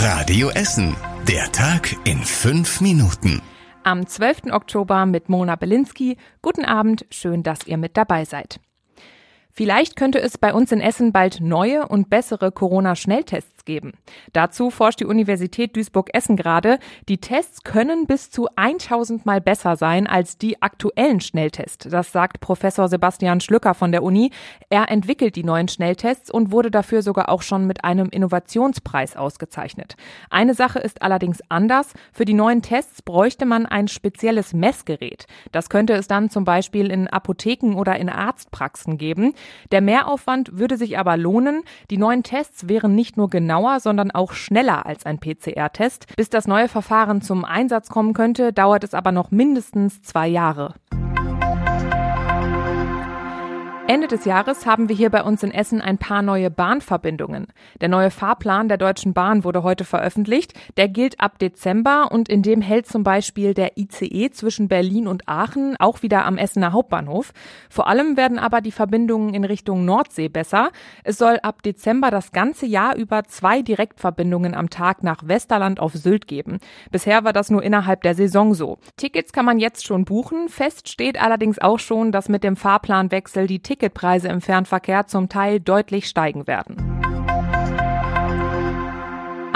Radio Essen. Der Tag in fünf Minuten. Am 12. Oktober mit Mona Belinsky. Guten Abend, schön, dass ihr mit dabei seid. Vielleicht könnte es bei uns in Essen bald neue und bessere Corona-Schnelltests geben. Dazu forscht die Universität Duisburg-Essen gerade. Die Tests können bis zu 1000 Mal besser sein als die aktuellen Schnelltests. Das sagt Professor Sebastian Schlücker von der Uni. Er entwickelt die neuen Schnelltests und wurde dafür sogar auch schon mit einem Innovationspreis ausgezeichnet. Eine Sache ist allerdings anders. Für die neuen Tests bräuchte man ein spezielles Messgerät. Das könnte es dann zum Beispiel in Apotheken oder in Arztpraxen geben. Der Mehraufwand würde sich aber lohnen. Die neuen Tests wären nicht nur genauer, sondern auch schneller als ein PCR-Test. Bis das neue Verfahren zum Einsatz kommen könnte, dauert es aber noch mindestens zwei Jahre. Ende des Jahres haben wir hier bei uns in Essen ein paar neue Bahnverbindungen. Der neue Fahrplan der Deutschen Bahn wurde heute veröffentlicht. Der gilt ab Dezember und in dem hält zum Beispiel der ICE zwischen Berlin und Aachen auch wieder am Essener Hauptbahnhof. Vor allem werden aber die Verbindungen in Richtung Nordsee besser. Es soll ab Dezember das ganze Jahr über zwei Direktverbindungen am Tag nach Westerland auf Sylt geben. Bisher war das nur innerhalb der Saison so. Tickets kann man jetzt schon buchen. Fest steht allerdings auch schon, dass mit dem Fahrplanwechsel die Tickets Ticketpreise im Fernverkehr zum Teil deutlich steigen werden.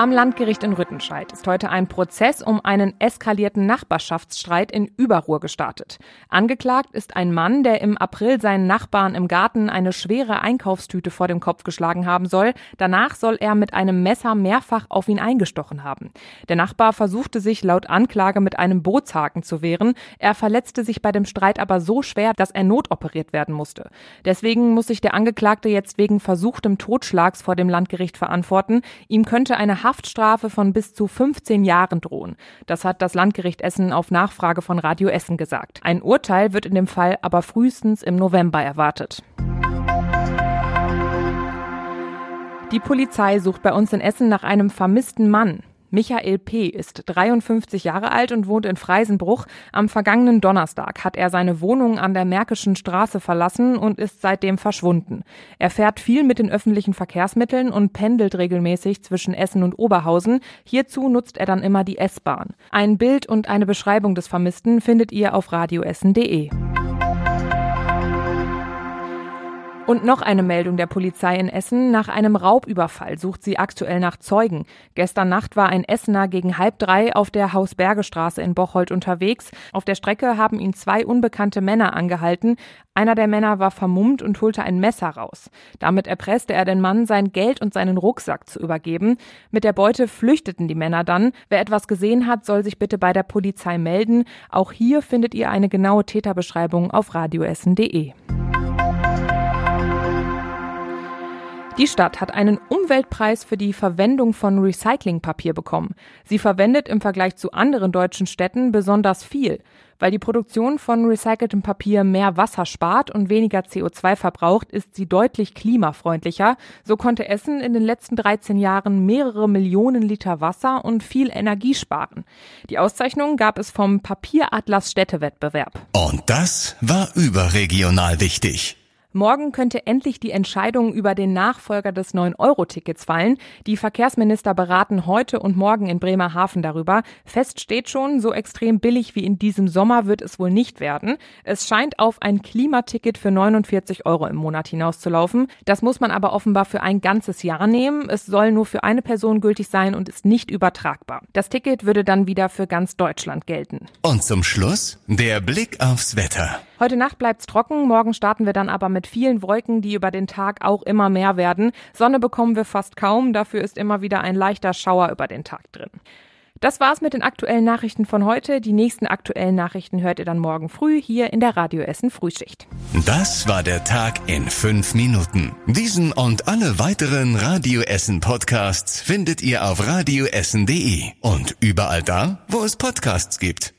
Am Landgericht in Rüttenscheid ist heute ein Prozess um einen eskalierten Nachbarschaftsstreit in Überruhr gestartet. Angeklagt ist ein Mann, der im April seinen Nachbarn im Garten eine schwere Einkaufstüte vor dem Kopf geschlagen haben soll. Danach soll er mit einem Messer mehrfach auf ihn eingestochen haben. Der Nachbar versuchte sich laut Anklage mit einem Bootshaken zu wehren. Er verletzte sich bei dem Streit aber so schwer, dass er notoperiert werden musste. Deswegen muss sich der Angeklagte jetzt wegen versuchtem Totschlags vor dem Landgericht verantworten. Ihm könnte eine Haftstrafe von bis zu 15 Jahren drohen. Das hat das Landgericht Essen auf Nachfrage von Radio Essen gesagt. Ein Urteil wird in dem Fall aber frühestens im November erwartet. Die Polizei sucht bei uns in Essen nach einem vermissten Mann. Michael P. ist 53 Jahre alt und wohnt in Freisenbruch. Am vergangenen Donnerstag hat er seine Wohnung an der Märkischen Straße verlassen und ist seitdem verschwunden. Er fährt viel mit den öffentlichen Verkehrsmitteln und pendelt regelmäßig zwischen Essen und Oberhausen. Hierzu nutzt er dann immer die S-Bahn. Ein Bild und eine Beschreibung des Vermissten findet ihr auf radioessen.de. Und noch eine Meldung der Polizei in Essen. Nach einem Raubüberfall sucht sie aktuell nach Zeugen. Gestern Nacht war ein Essener gegen halb drei auf der Hausbergestraße in Bocholt unterwegs. Auf der Strecke haben ihn zwei unbekannte Männer angehalten. Einer der Männer war vermummt und holte ein Messer raus. Damit erpresste er den Mann, sein Geld und seinen Rucksack zu übergeben. Mit der Beute flüchteten die Männer dann. Wer etwas gesehen hat, soll sich bitte bei der Polizei melden. Auch hier findet ihr eine genaue Täterbeschreibung auf radioessen.de. Die Stadt hat einen Umweltpreis für die Verwendung von Recyclingpapier bekommen. Sie verwendet im Vergleich zu anderen deutschen Städten besonders viel. Weil die Produktion von recyceltem Papier mehr Wasser spart und weniger CO2 verbraucht, ist sie deutlich klimafreundlicher. So konnte Essen in den letzten 13 Jahren mehrere Millionen Liter Wasser und viel Energie sparen. Die Auszeichnung gab es vom Papieratlas Städtewettbewerb. Und das war überregional wichtig. Morgen könnte endlich die Entscheidung über den Nachfolger des 9-Euro-Tickets fallen. Die Verkehrsminister beraten heute und morgen in Bremerhaven darüber. Fest steht schon, so extrem billig wie in diesem Sommer wird es wohl nicht werden. Es scheint auf ein Klimaticket für 49 Euro im Monat hinauszulaufen. Das muss man aber offenbar für ein ganzes Jahr nehmen. Es soll nur für eine Person gültig sein und ist nicht übertragbar. Das Ticket würde dann wieder für ganz Deutschland gelten. Und zum Schluss der Blick aufs Wetter. Heute Nacht bleibt's trocken, morgen starten wir dann aber mit vielen Wolken, die über den Tag auch immer mehr werden. Sonne bekommen wir fast kaum, dafür ist immer wieder ein leichter Schauer über den Tag drin. Das war's mit den aktuellen Nachrichten von heute. Die nächsten aktuellen Nachrichten hört ihr dann morgen früh hier in der Radio Essen Frühschicht. Das war der Tag in fünf Minuten. Diesen und alle weiteren Radio Essen Podcasts findet ihr auf radioessen.de und überall da, wo es Podcasts gibt.